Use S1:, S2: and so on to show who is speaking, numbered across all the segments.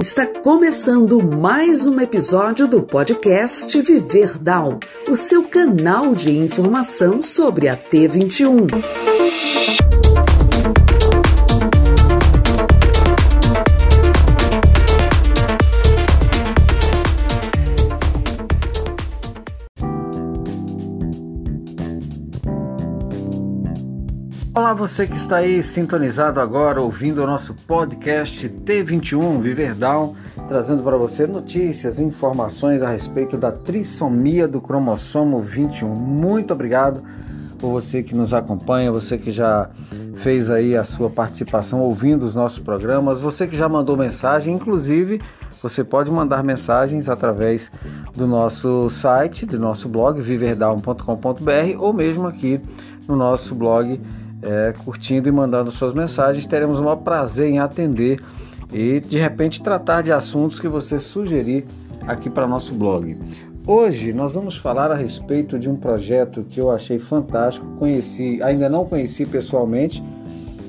S1: Está começando mais um episódio do podcast Viver Down, o seu canal de informação sobre a T21.
S2: Olá, você que está aí sintonizado agora, ouvindo o nosso podcast T21 Viver Down, trazendo para você notícias e informações a respeito da trissomia do cromossomo 21. Muito obrigado por você que nos acompanha, você que já fez aí a sua participação ouvindo os nossos programas, você que já mandou mensagem, inclusive você pode mandar mensagens através do nosso site, do nosso blog viverdown.com.br ou mesmo aqui no nosso blog é, curtindo e mandando suas mensagens. Teremos o maior prazer em atender e de repente tratar de assuntos que você sugerir aqui para nosso blog. Hoje nós vamos falar a respeito de um projeto que eu achei fantástico, conheci, ainda não conheci pessoalmente,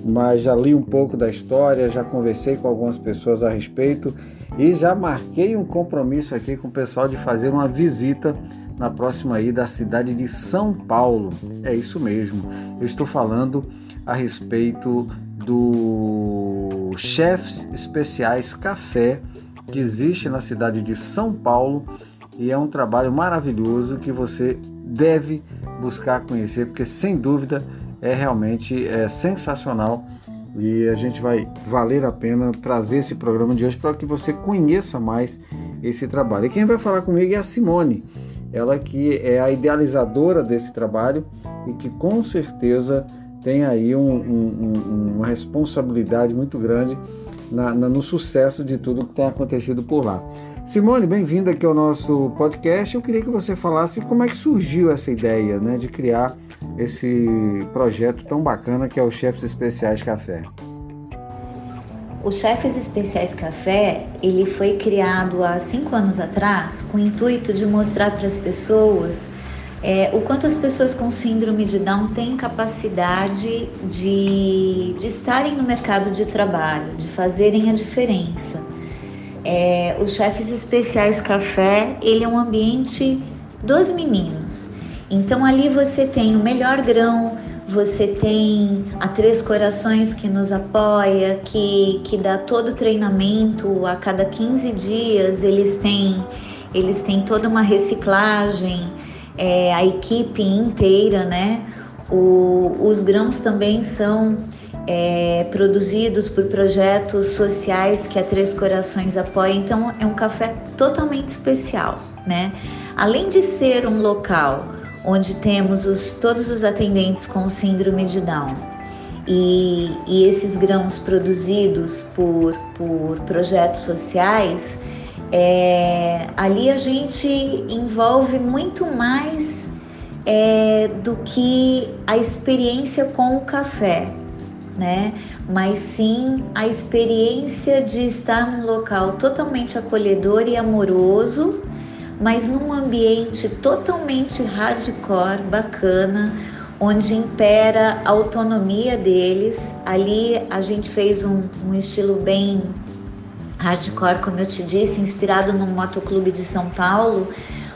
S2: mas já li um pouco da história, já conversei com algumas pessoas a respeito e já marquei um compromisso aqui com o pessoal de fazer uma visita na próxima ida à cidade de São Paulo. É isso mesmo. Eu estou falando a respeito do Chefs Especiais Café que existe na cidade de São Paulo e é um trabalho maravilhoso que você deve buscar conhecer porque sem dúvida é realmente é, sensacional e a gente vai valer a pena trazer esse programa de hoje para que você conheça mais esse trabalho. E quem vai falar comigo é a Simone ela que é a idealizadora desse trabalho e que com certeza tem aí um, um, uma responsabilidade muito grande na, na, no sucesso de tudo que tem acontecido por lá. Simone, bem-vinda aqui ao nosso podcast. Eu queria que você falasse como é que surgiu essa ideia né, de criar esse projeto tão bacana que é o Chefes Especiais Café.
S3: O Chefes Especiais Café, ele foi criado há cinco anos atrás com o intuito de mostrar para as pessoas é, o quanto as pessoas com síndrome de Down têm capacidade de, de estarem no mercado de trabalho, de fazerem a diferença. É, o Chefes Especiais Café, ele é um ambiente dos meninos. Então ali você tem o melhor grão, você tem a Três Corações que nos apoia, que, que dá todo o treinamento a cada 15 dias, eles têm, eles têm toda uma reciclagem, é, a equipe inteira, né? O, os grãos também são é, produzidos por projetos sociais que a Três Corações apoia, então é um café totalmente especial, né? Além de ser um local onde temos os, todos os atendentes com síndrome de Down. E, e esses grãos produzidos por, por projetos sociais, é, ali a gente envolve muito mais é, do que a experiência com o café, né? Mas sim a experiência de estar num local totalmente acolhedor e amoroso mas num ambiente totalmente hardcore, bacana, onde impera a autonomia deles. Ali a gente fez um, um estilo bem hardcore, como eu te disse, inspirado no motoclube de São Paulo,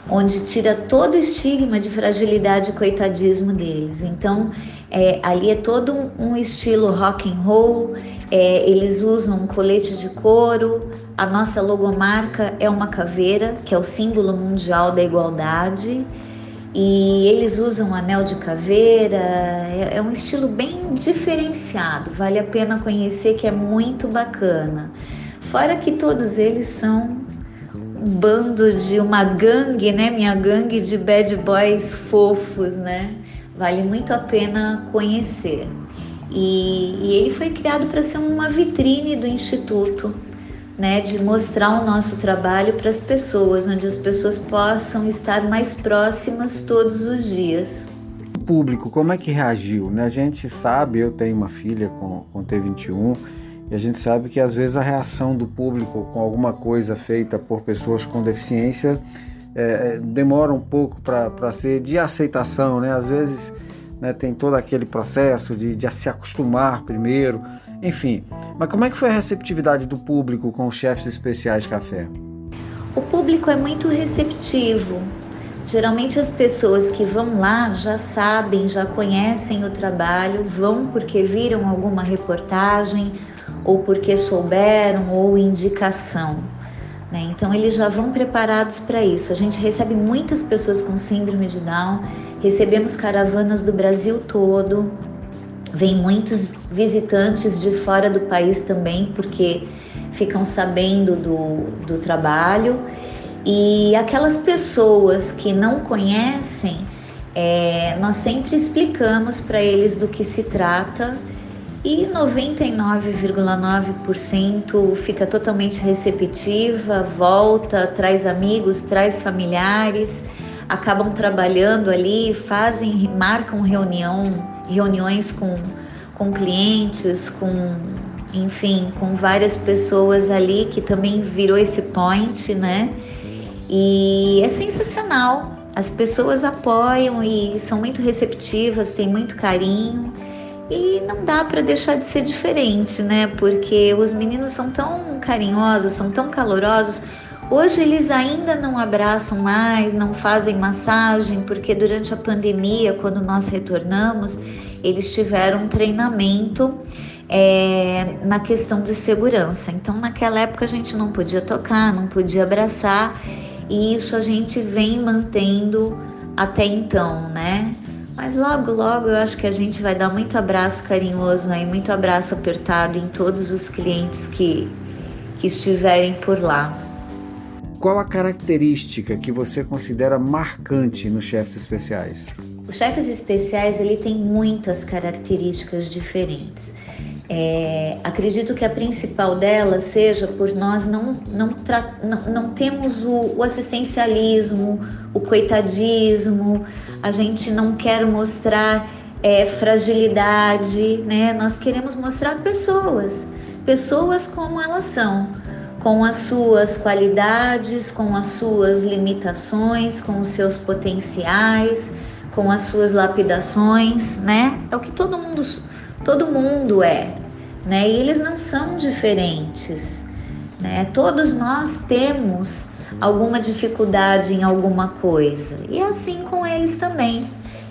S3: onde tira todo o estigma de fragilidade e coitadismo deles. Então, é, ali é todo um, um estilo rock and roll. É, eles usam um colete de couro. A nossa logomarca é uma caveira, que é o símbolo mundial da igualdade. E eles usam anel de caveira. É, é um estilo bem diferenciado. Vale a pena conhecer, que é muito bacana. Fora que todos eles são bando de uma gangue, né? Minha gangue de bad boys fofos, né? Vale muito a pena conhecer. E, e ele foi criado para ser uma vitrine do Instituto, né? De mostrar o nosso trabalho para as pessoas, onde as pessoas possam estar mais próximas todos os dias.
S2: O público, como é que reagiu? Né? A gente sabe, eu tenho uma filha com, com T21 e a gente sabe que às vezes a reação do público com alguma coisa feita por pessoas com deficiência é, é demora um pouco para ser de aceitação, né? Às vezes né, tem todo aquele processo de, de se acostumar primeiro, enfim. Mas como é que foi a receptividade do público com os chefes especiais de café?
S3: O público é muito receptivo. Geralmente as pessoas que vão lá já sabem, já conhecem o trabalho, vão porque viram alguma reportagem ou porque souberam ou indicação. Né? Então eles já vão preparados para isso. A gente recebe muitas pessoas com síndrome de Down, recebemos caravanas do Brasil todo, vem muitos visitantes de fora do país também, porque ficam sabendo do, do trabalho. E aquelas pessoas que não conhecem, é, nós sempre explicamos para eles do que se trata e 99,9% fica totalmente receptiva, volta, traz amigos, traz familiares, acabam trabalhando ali, fazem, marcam reunião, reuniões com, com clientes, com enfim, com várias pessoas ali que também virou esse point, né? E é sensacional. As pessoas apoiam e são muito receptivas, têm muito carinho. E não dá para deixar de ser diferente, né? Porque os meninos são tão carinhosos, são tão calorosos. Hoje eles ainda não abraçam mais, não fazem massagem, porque durante a pandemia, quando nós retornamos, eles tiveram um treinamento é, na questão de segurança. Então, naquela época, a gente não podia tocar, não podia abraçar, e isso a gente vem mantendo até então, né? Mas logo, logo eu acho que a gente vai dar muito abraço carinhoso aí, muito abraço apertado em todos os clientes que, que estiverem por lá.
S2: Qual a característica que você considera marcante nos chefes especiais?
S3: Os chefes especiais ele tem muitas características diferentes. É, acredito que a principal delas seja por nós não, não, não, não temos o, o, assistencialismo, o coitadismo, a gente não quer mostrar é, fragilidade, né? Nós queremos mostrar pessoas, pessoas como elas são, com as suas qualidades, com as suas limitações, com os seus potenciais, com as suas lapidações, né? É o que todo mundo todo mundo é, né? E eles não são diferentes, né? Todos nós temos alguma dificuldade em alguma coisa e é assim com eles também.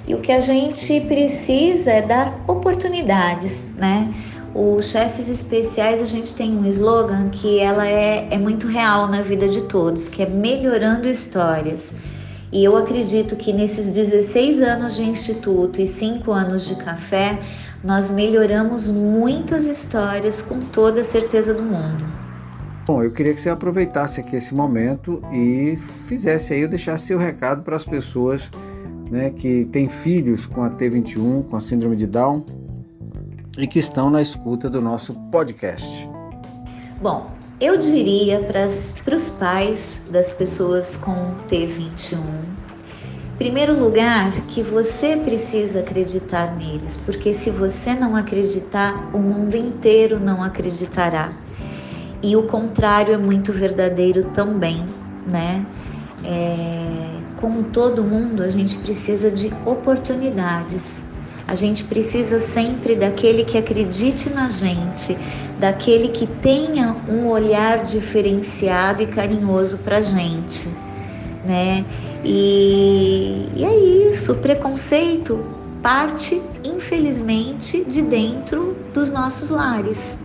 S3: E o que a gente precisa é dar oportunidades, né? Os chefes especiais, a gente tem um slogan que ela é, é muito real na vida de todos, que é melhorando histórias. E eu acredito que nesses 16 anos de instituto e 5 anos de café, nós melhoramos muitas histórias com toda a certeza do mundo.
S2: Bom, eu queria que você aproveitasse aqui esse momento e fizesse aí, eu deixasse seu recado para as pessoas né, que têm filhos com a T21, com a síndrome de Down e que estão na escuta do nosso podcast.
S3: Bom, eu diria para os pais das pessoas com T21 primeiro lugar, que você precisa acreditar neles, porque se você não acreditar, o mundo inteiro não acreditará. E o contrário é muito verdadeiro também, né? É, como todo mundo, a gente precisa de oportunidades. A gente precisa sempre daquele que acredite na gente, daquele que tenha um olhar diferenciado e carinhoso para gente né? E, e é isso, o preconceito parte, infelizmente, de dentro dos nossos lares.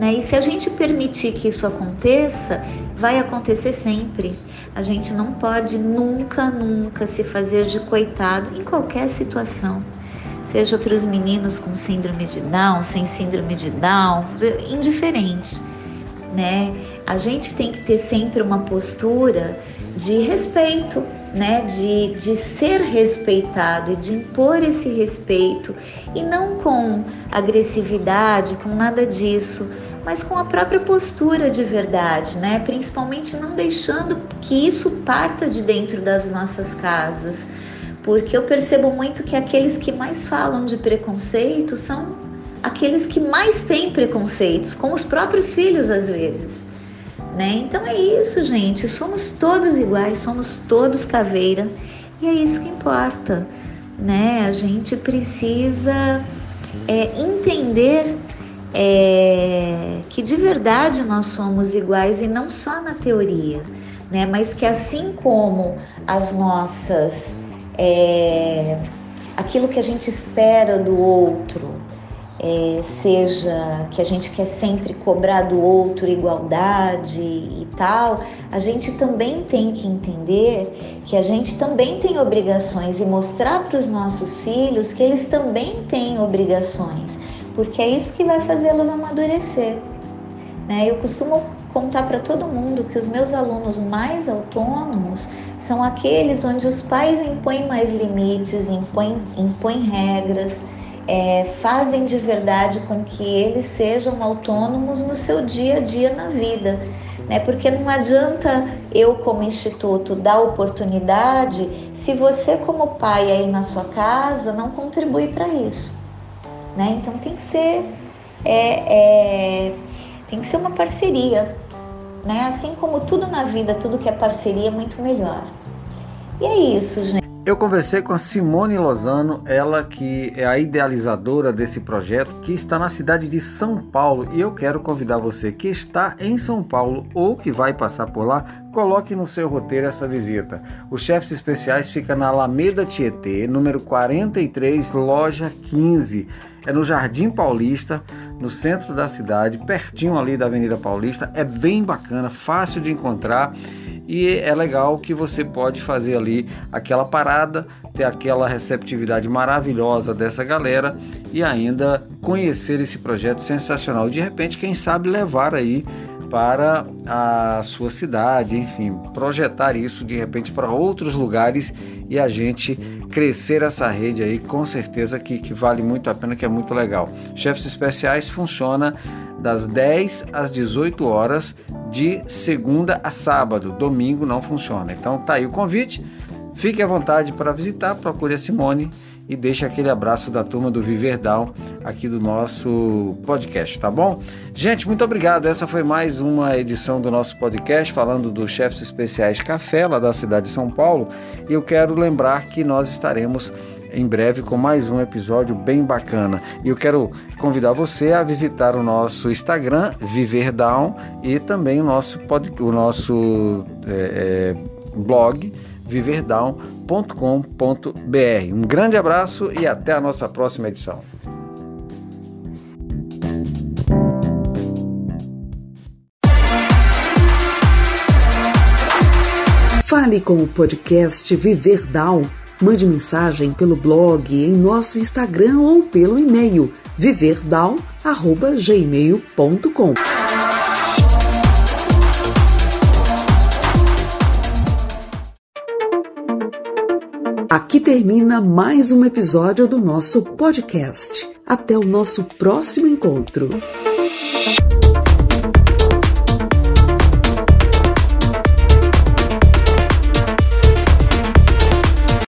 S3: Né? E se a gente permitir que isso aconteça, vai acontecer sempre. A gente não pode nunca, nunca se fazer de coitado em qualquer situação. Seja para os meninos com síndrome de Down, sem síndrome de Down, indiferente né? A gente tem que ter sempre uma postura de respeito, né? De, de ser respeitado e de impor esse respeito e não com agressividade, com nada disso, mas com a própria postura de verdade, né? Principalmente não deixando que isso parta de dentro das nossas casas, porque eu percebo muito que aqueles que mais falam de preconceito são aqueles que mais têm preconceitos, com os próprios filhos às vezes. Né? Então é isso, gente. Somos todos iguais, somos todos caveira e é isso que importa. né? A gente precisa é, entender é, que de verdade nós somos iguais e não só na teoria, né? Mas que assim como as nossas é, aquilo que a gente espera do outro, é, seja que a gente quer sempre cobrar do outro igualdade e tal, a gente também tem que entender que a gente também tem obrigações e mostrar para os nossos filhos que eles também têm obrigações, porque é isso que vai fazê-los amadurecer. Né? Eu costumo contar para todo mundo que os meus alunos mais autônomos são aqueles onde os pais impõem mais limites, impõem, impõem regras é, fazem de verdade com que eles sejam autônomos no seu dia a dia na vida. Né? Porque não adianta eu, como instituto, dar oportunidade se você, como pai aí na sua casa, não contribui para isso. Né? Então tem que ser é, é, tem que ser uma parceria, né? Assim como tudo na vida, tudo que é parceria é muito melhor. E é isso, gente.
S2: Eu conversei com a Simone Lozano, ela que é a idealizadora desse projeto, que está na cidade de São Paulo. E eu quero convidar você que está em São Paulo ou que vai passar por lá, coloque no seu roteiro essa visita. Os chefes especiais fica na Alameda Tietê, número 43, loja 15. É no Jardim Paulista, no centro da cidade, pertinho ali da Avenida Paulista. É bem bacana, fácil de encontrar e é legal que você pode fazer ali aquela parada, ter aquela receptividade maravilhosa dessa galera e ainda conhecer esse projeto sensacional. De repente, quem sabe levar aí para a sua cidade, enfim, projetar isso de repente para outros lugares e a gente crescer essa rede aí, com certeza que, que vale muito a pena, que é muito legal. Chefes Especiais funciona das 10 às 18 horas de segunda a sábado. Domingo não funciona. Então tá aí o convite. Fique à vontade para visitar, procure a Simone e deixe aquele abraço da turma do Viver Down aqui do nosso podcast, tá bom? Gente, muito obrigado. Essa foi mais uma edição do nosso podcast falando dos chefes especiais café lá da cidade de São Paulo. E eu quero lembrar que nós estaremos em breve com mais um episódio bem bacana. E eu quero convidar você a visitar o nosso Instagram, Viver Down, e também o nosso, pod, o nosso é, é, blog, viverdown.com.br. Um grande abraço e até a nossa próxima edição.
S1: Fale com o podcast Viver Down Mande mensagem pelo blog, em nosso Instagram ou pelo e-mail viverdown@gmail.com. Aqui termina mais um episódio do nosso podcast. Até o nosso próximo encontro.